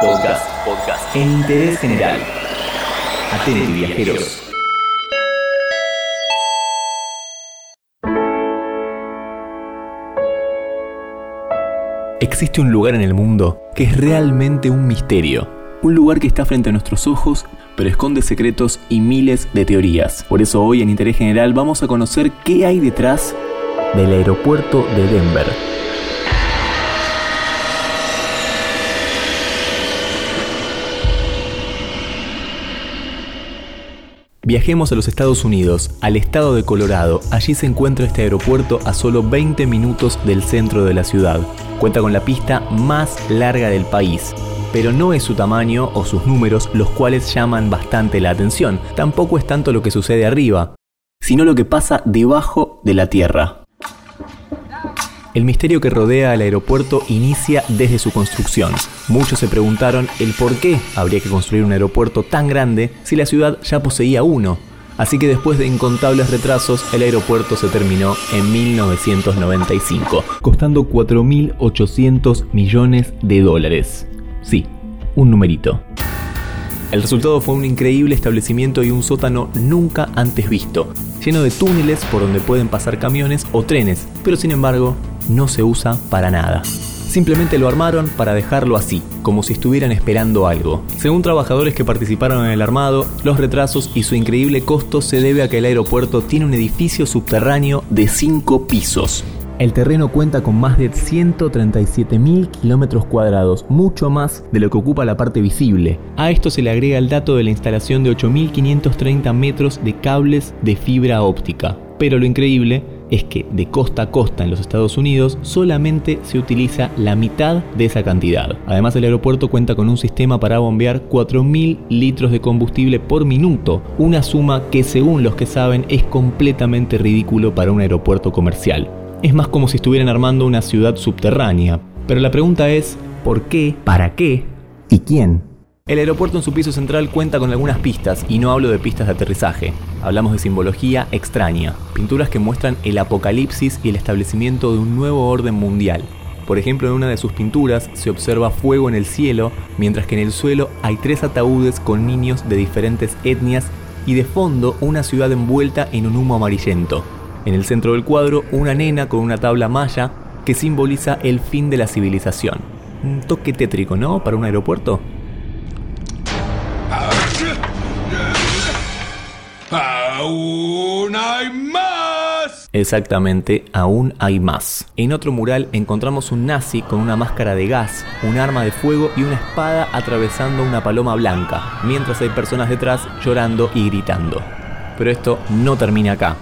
Podcast. Podcast. En interés general. Atente, viajeros. Existe un lugar en el mundo que es realmente un misterio. Un lugar que está frente a nuestros ojos, pero esconde secretos y miles de teorías. Por eso hoy en Interés General vamos a conocer qué hay detrás del aeropuerto de Denver. Viajemos a los Estados Unidos, al estado de Colorado. Allí se encuentra este aeropuerto a solo 20 minutos del centro de la ciudad. Cuenta con la pista más larga del país. Pero no es su tamaño o sus números los cuales llaman bastante la atención. Tampoco es tanto lo que sucede arriba, sino lo que pasa debajo de la tierra. El misterio que rodea al aeropuerto inicia desde su construcción. Muchos se preguntaron el por qué habría que construir un aeropuerto tan grande si la ciudad ya poseía uno. Así que después de incontables retrasos, el aeropuerto se terminó en 1995, costando 4.800 millones de dólares. Sí, un numerito. El resultado fue un increíble establecimiento y un sótano nunca antes visto, lleno de túneles por donde pueden pasar camiones o trenes, pero sin embargo no se usa para nada. Simplemente lo armaron para dejarlo así, como si estuvieran esperando algo. Según trabajadores que participaron en el armado, los retrasos y su increíble costo se debe a que el aeropuerto tiene un edificio subterráneo de 5 pisos. El terreno cuenta con más de 137.000 kilómetros cuadrados, mucho más de lo que ocupa la parte visible. A esto se le agrega el dato de la instalación de 8.530 metros de cables de fibra óptica. Pero lo increíble es que de costa a costa en los Estados Unidos solamente se utiliza la mitad de esa cantidad. Además el aeropuerto cuenta con un sistema para bombear 4.000 litros de combustible por minuto, una suma que según los que saben es completamente ridículo para un aeropuerto comercial. Es más como si estuvieran armando una ciudad subterránea. Pero la pregunta es, ¿por qué? ¿Para qué? ¿Y quién? El aeropuerto en su piso central cuenta con algunas pistas, y no hablo de pistas de aterrizaje. Hablamos de simbología extraña, pinturas que muestran el apocalipsis y el establecimiento de un nuevo orden mundial. Por ejemplo, en una de sus pinturas se observa fuego en el cielo, mientras que en el suelo hay tres ataúdes con niños de diferentes etnias y de fondo una ciudad envuelta en un humo amarillento. En el centro del cuadro, una nena con una tabla maya que simboliza el fin de la civilización. Un toque tétrico, ¿no? Para un aeropuerto. ¡Aún hay más! Exactamente, aún hay más. En otro mural encontramos un nazi con una máscara de gas, un arma de fuego y una espada atravesando una paloma blanca, mientras hay personas detrás llorando y gritando. Pero esto no termina acá.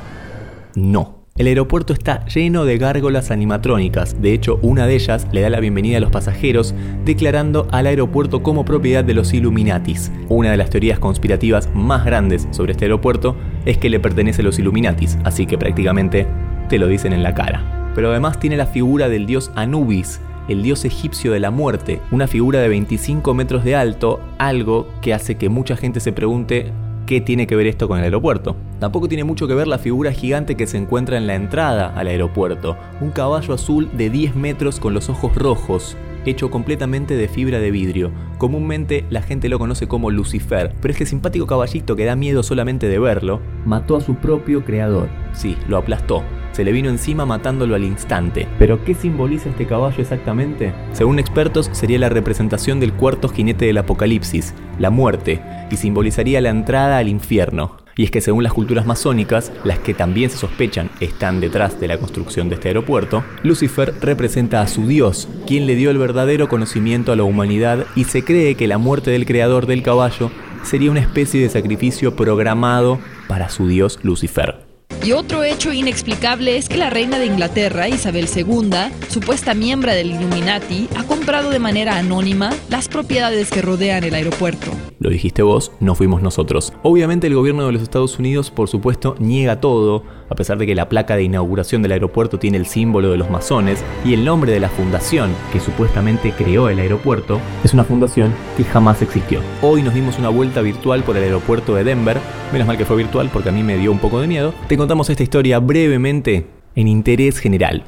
No. El aeropuerto está lleno de gárgolas animatrónicas, de hecho una de ellas le da la bienvenida a los pasajeros declarando al aeropuerto como propiedad de los Illuminatis. Una de las teorías conspirativas más grandes sobre este aeropuerto es que le pertenece a los Illuminatis, así que prácticamente te lo dicen en la cara. Pero además tiene la figura del dios Anubis, el dios egipcio de la muerte, una figura de 25 metros de alto, algo que hace que mucha gente se pregunte ¿Qué tiene que ver esto con el aeropuerto? Tampoco tiene mucho que ver la figura gigante que se encuentra en la entrada al aeropuerto, un caballo azul de 10 metros con los ojos rojos, hecho completamente de fibra de vidrio. Comúnmente la gente lo conoce como Lucifer, pero este simpático caballito que da miedo solamente de verlo, mató a su propio creador. Sí, lo aplastó. Se le vino encima matándolo al instante. ¿Pero qué simboliza este caballo exactamente? Según expertos, sería la representación del cuarto jinete del apocalipsis, la muerte, y simbolizaría la entrada al infierno. Y es que según las culturas masónicas, las que también se sospechan están detrás de la construcción de este aeropuerto, Lucifer representa a su dios, quien le dio el verdadero conocimiento a la humanidad y se cree que la muerte del creador del caballo sería una especie de sacrificio programado para su dios Lucifer. Y otro hecho inexplicable es que la reina de Inglaterra, Isabel II, supuesta miembro del Illuminati, ha comprado de manera anónima las propiedades que rodean el aeropuerto. Lo dijiste vos, no fuimos nosotros. Obviamente el gobierno de los Estados Unidos, por supuesto, niega todo, a pesar de que la placa de inauguración del aeropuerto tiene el símbolo de los masones y el nombre de la fundación que supuestamente creó el aeropuerto es una fundación que jamás existió. Hoy nos dimos una vuelta virtual por el aeropuerto de Denver, menos mal que fue virtual porque a mí me dio un poco de miedo. Te contamos esta historia brevemente en interés general.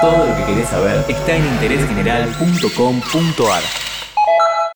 Todo lo que querés saber está en interésgeneral.com.ar.